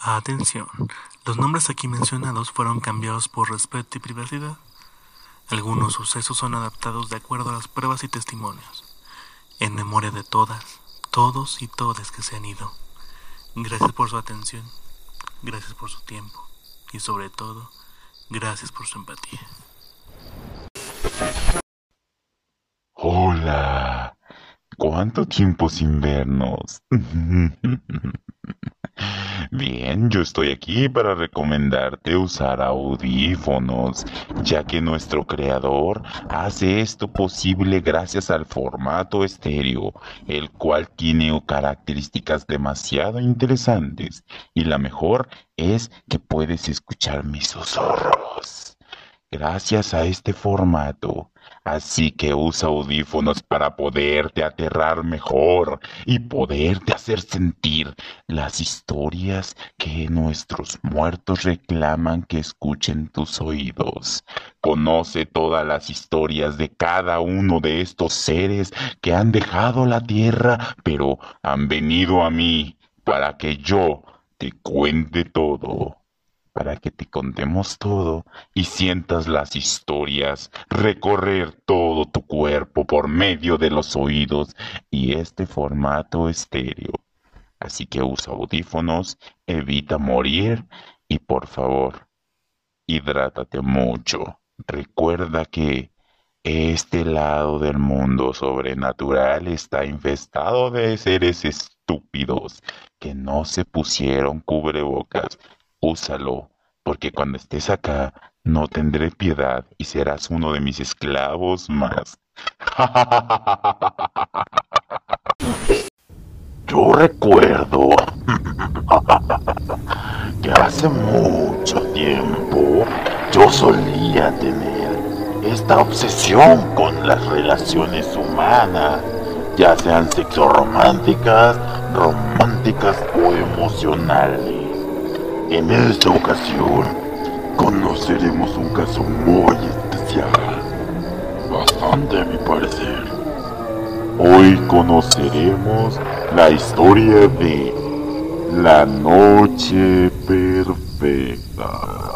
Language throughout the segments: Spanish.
Atención, los nombres aquí mencionados fueron cambiados por respeto y privacidad. Algunos sucesos son adaptados de acuerdo a las pruebas y testimonios, en memoria de todas, todos y todas que se han ido. Gracias por su atención, gracias por su tiempo y sobre todo, gracias por su empatía. ¿Cuánto tiempo sin vernos? Bien, yo estoy aquí para recomendarte usar audífonos, ya que nuestro creador hace esto posible gracias al formato estéreo, el cual tiene características demasiado interesantes, y la mejor es que puedes escuchar mis susurros. Gracias a este formato, Así que usa audífonos para poderte aterrar mejor y poderte hacer sentir las historias que nuestros muertos reclaman que escuchen tus oídos. Conoce todas las historias de cada uno de estos seres que han dejado la tierra, pero han venido a mí para que yo te cuente todo para que te contemos todo y sientas las historias, recorrer todo tu cuerpo por medio de los oídos y este formato estéreo. Así que usa audífonos, evita morir y por favor, hidrátate mucho. Recuerda que este lado del mundo sobrenatural está infestado de seres estúpidos que no se pusieron cubrebocas úsalo, porque cuando estés acá no tendré piedad y serás uno de mis esclavos más. Yo recuerdo que hace mucho tiempo yo solía tener esta obsesión con las relaciones humanas, ya sean sexo románticas, románticas o emocionales. En esta ocasión conoceremos un caso muy especial, bastante a mi parecer. Hoy conoceremos la historia de la noche perfecta.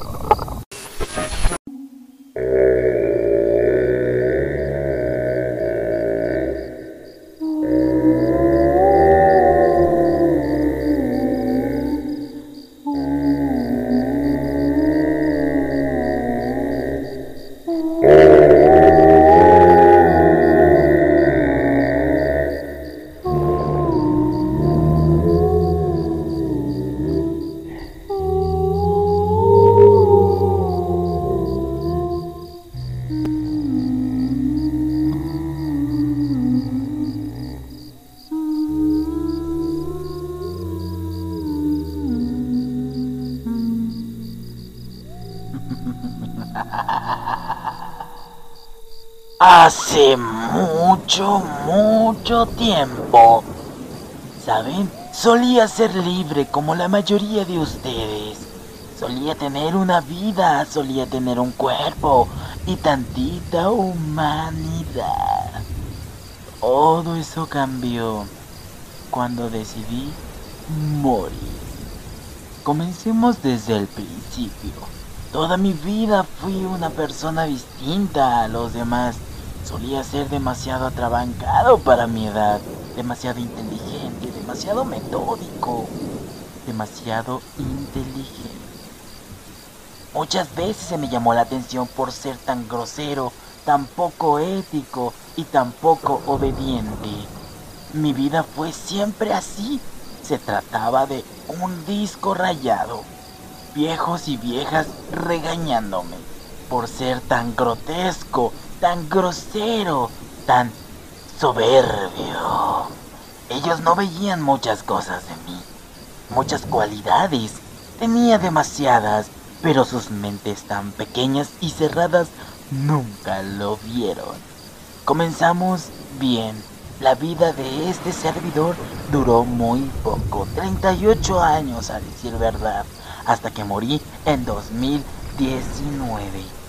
Hace mucho, mucho tiempo, ¿saben? Solía ser libre como la mayoría de ustedes. Solía tener una vida, solía tener un cuerpo y tantita humanidad. Todo eso cambió cuando decidí morir. Comencemos desde el principio. Toda mi vida fui una persona distinta a los demás. Solía ser demasiado atrabancado para mi edad, demasiado inteligente, demasiado metódico, demasiado inteligente. Muchas veces se me llamó la atención por ser tan grosero, tan poco ético y tan poco obediente. Mi vida fue siempre así. Se trataba de un disco rayado. Viejos y viejas regañándome por ser tan grotesco, tan grosero, tan soberbio. Ellos no veían muchas cosas de mí, muchas cualidades. Tenía demasiadas, pero sus mentes tan pequeñas y cerradas nunca lo vieron. Comenzamos bien. La vida de este servidor duró muy poco, 38 años a decir verdad, hasta que morí en 2019.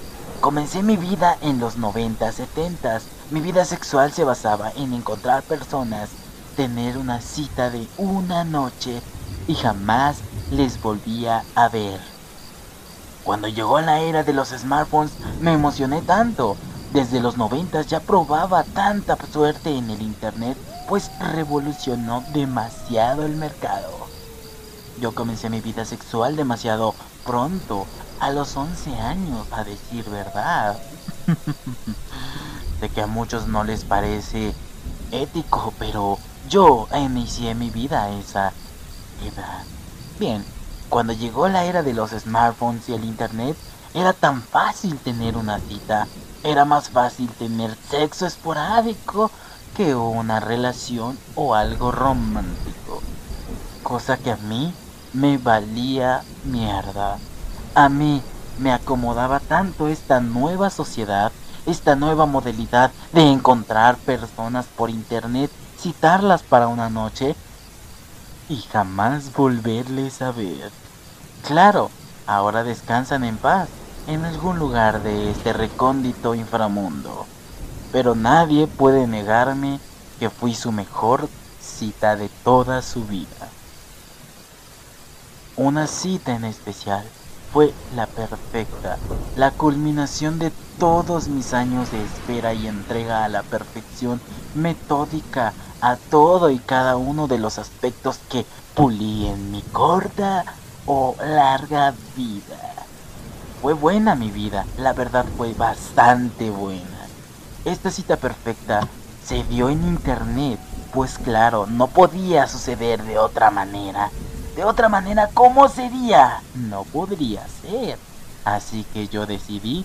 Comencé mi vida en los 90, 70. Mi vida sexual se basaba en encontrar personas, tener una cita de una noche y jamás les volvía a ver. Cuando llegó la era de los smartphones me emocioné tanto. Desde los 90 ya probaba tanta suerte en el internet, pues revolucionó demasiado el mercado. Yo comencé mi vida sexual demasiado pronto, a los 11 años, a decir verdad. sé que a muchos no les parece ético, pero yo inicié mi vida a esa edad. Bien, cuando llegó la era de los smartphones y el internet, era tan fácil tener una cita. Era más fácil tener sexo esporádico que una relación o algo romántico. Cosa que a mí me valía mierda. A mí me acomodaba tanto esta nueva sociedad, esta nueva modalidad de encontrar personas por internet, citarlas para una noche y jamás volverles a ver. Claro, ahora descansan en paz en algún lugar de este recóndito inframundo. Pero nadie puede negarme que fui su mejor cita de toda su vida. Una cita en especial fue la perfecta, la culminación de todos mis años de espera y entrega a la perfección metódica a todo y cada uno de los aspectos que pulí en mi corta o larga vida. Fue buena mi vida, la verdad fue bastante buena. Esta cita perfecta se dio en internet, pues claro, no podía suceder de otra manera. De otra manera, ¿cómo sería? No podría ser. Así que yo decidí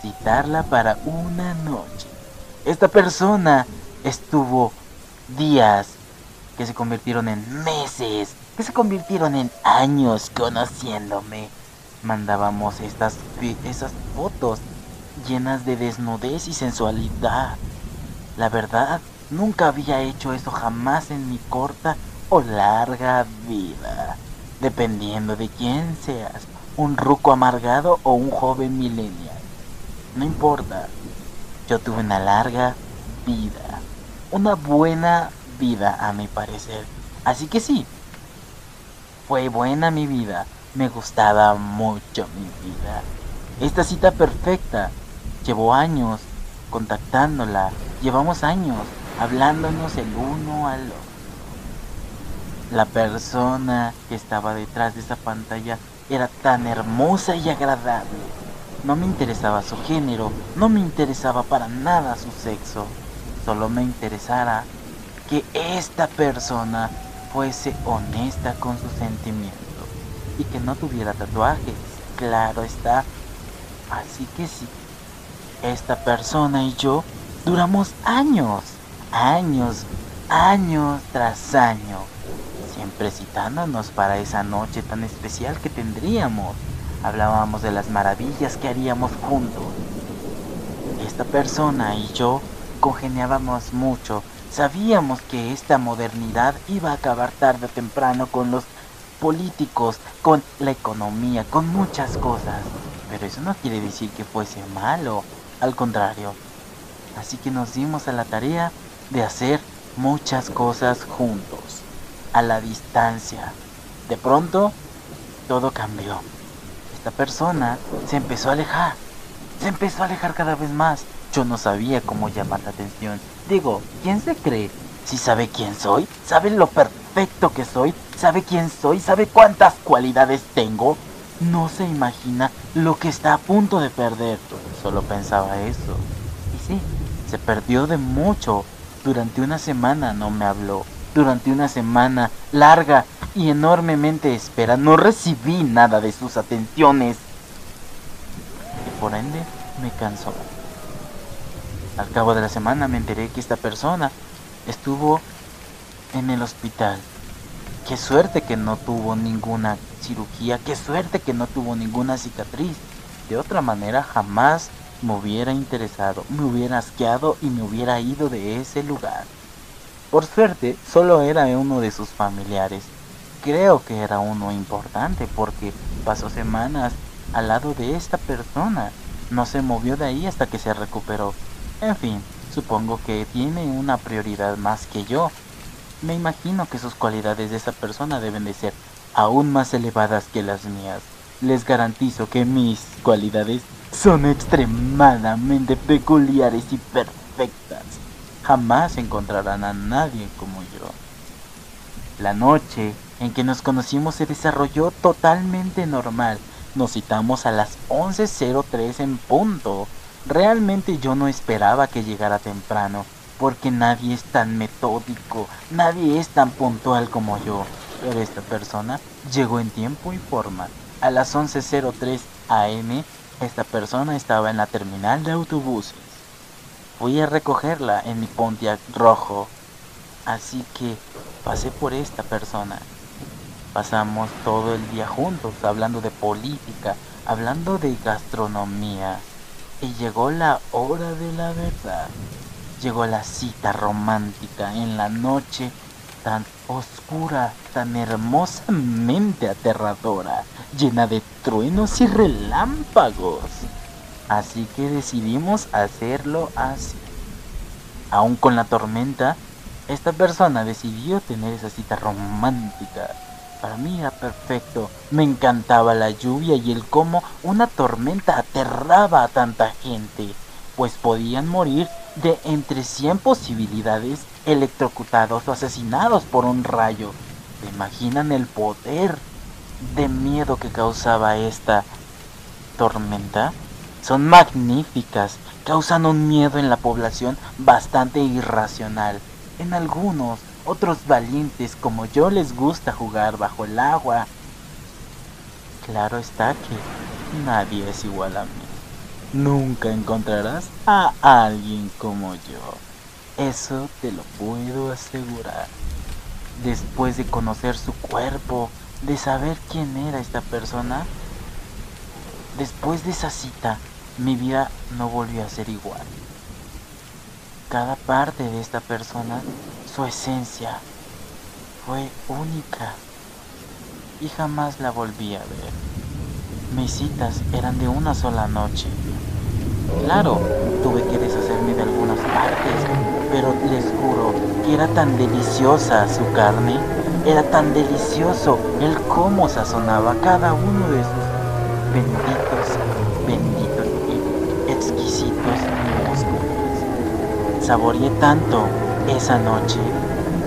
citarla para una noche. Esta persona estuvo días que se convirtieron en meses, que se convirtieron en años conociéndome. Mandábamos estas, esas fotos llenas de desnudez y sensualidad. La verdad, nunca había hecho eso jamás en mi corta o larga vida, dependiendo de quién seas, un ruco amargado o un joven millennial. No importa, yo tuve una larga vida, una buena vida a mi parecer. Así que sí, fue buena mi vida, me gustaba mucho mi vida. Esta cita perfecta llevó años contactándola, llevamos años hablándonos el uno al otro. La persona que estaba detrás de esa pantalla era tan hermosa y agradable. No me interesaba su género, no me interesaba para nada su sexo. Solo me interesara que esta persona fuese honesta con sus sentimientos y que no tuviera tatuajes. Claro está. Así que sí, esta persona y yo duramos años, años, años tras año siempre citándonos para esa noche tan especial que tendríamos. Hablábamos de las maravillas que haríamos juntos. Esta persona y yo congeniábamos mucho. Sabíamos que esta modernidad iba a acabar tarde o temprano con los políticos, con la economía, con muchas cosas. Pero eso no quiere decir que fuese malo, al contrario. Así que nos dimos a la tarea de hacer muchas cosas juntos a la distancia. De pronto, todo cambió. Esta persona se empezó a alejar. Se empezó a alejar cada vez más. Yo no sabía cómo llamar la atención. Digo, ¿quién se cree? Si sabe quién soy, sabe lo perfecto que soy, sabe quién soy, sabe cuántas cualidades tengo. No se imagina lo que está a punto de perder. Solo pensaba eso. Y sí, se perdió de mucho. Durante una semana no me habló durante una semana larga y enormemente espera. No recibí nada de sus atenciones. Y por ende me cansó. Al cabo de la semana me enteré que esta persona estuvo en el hospital. Qué suerte que no tuvo ninguna cirugía, qué suerte que no tuvo ninguna cicatriz. De otra manera jamás me hubiera interesado, me hubiera asqueado y me hubiera ido de ese lugar. Por suerte, solo era uno de sus familiares. Creo que era uno importante porque pasó semanas al lado de esta persona. No se movió de ahí hasta que se recuperó. En fin, supongo que tiene una prioridad más que yo. Me imagino que sus cualidades de esa persona deben de ser aún más elevadas que las mías. Les garantizo que mis cualidades son extremadamente peculiares y perfectas. Jamás encontrarán a nadie como yo. La noche en que nos conocimos se desarrolló totalmente normal. Nos citamos a las 11.03 en punto. Realmente yo no esperaba que llegara temprano, porque nadie es tan metódico, nadie es tan puntual como yo. Pero esta persona llegó en tiempo y forma. A las 11.03 am, esta persona estaba en la terminal de autobuses. Fui a recogerla en mi Pontiac rojo. Así que pasé por esta persona. Pasamos todo el día juntos hablando de política, hablando de gastronomía. Y llegó la hora de la verdad. Llegó la cita romántica en la noche tan oscura, tan hermosamente aterradora, llena de truenos y relámpagos. Así que decidimos hacerlo así. Aún con la tormenta, esta persona decidió tener esa cita romántica. Para mí era perfecto. Me encantaba la lluvia y el cómo una tormenta aterraba a tanta gente, pues podían morir de entre 100 posibilidades electrocutados o asesinados por un rayo. ¿Se imaginan el poder de miedo que causaba esta tormenta? Son magníficas, causan un miedo en la población bastante irracional. En algunos, otros valientes como yo les gusta jugar bajo el agua. Claro está que nadie es igual a mí. Nunca encontrarás a alguien como yo. Eso te lo puedo asegurar. Después de conocer su cuerpo, de saber quién era esta persona, después de esa cita, mi vida no volvió a ser igual. Cada parte de esta persona, su esencia, fue única y jamás la volví a ver. Mis citas eran de una sola noche. Claro, tuve que deshacerme de algunas partes, pero les juro que era tan deliciosa su carne, era tan delicioso el cómo sazonaba cada uno de sus benditos, benditos y exquisitos músculos. Saboreé tanto esa noche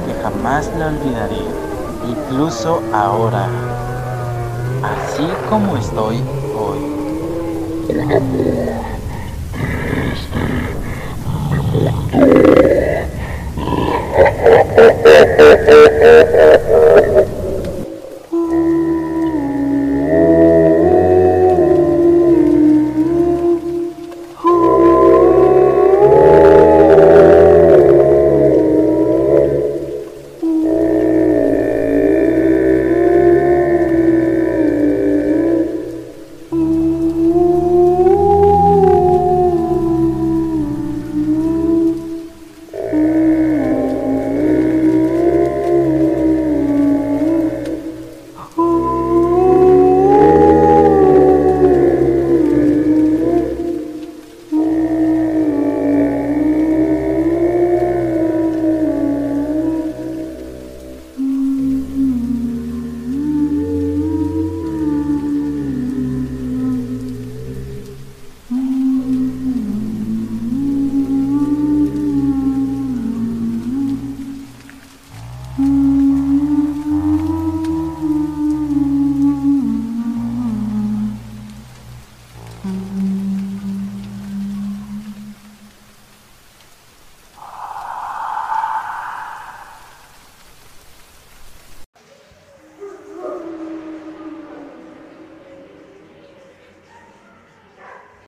que jamás la olvidaré, incluso ahora, así como estoy hoy.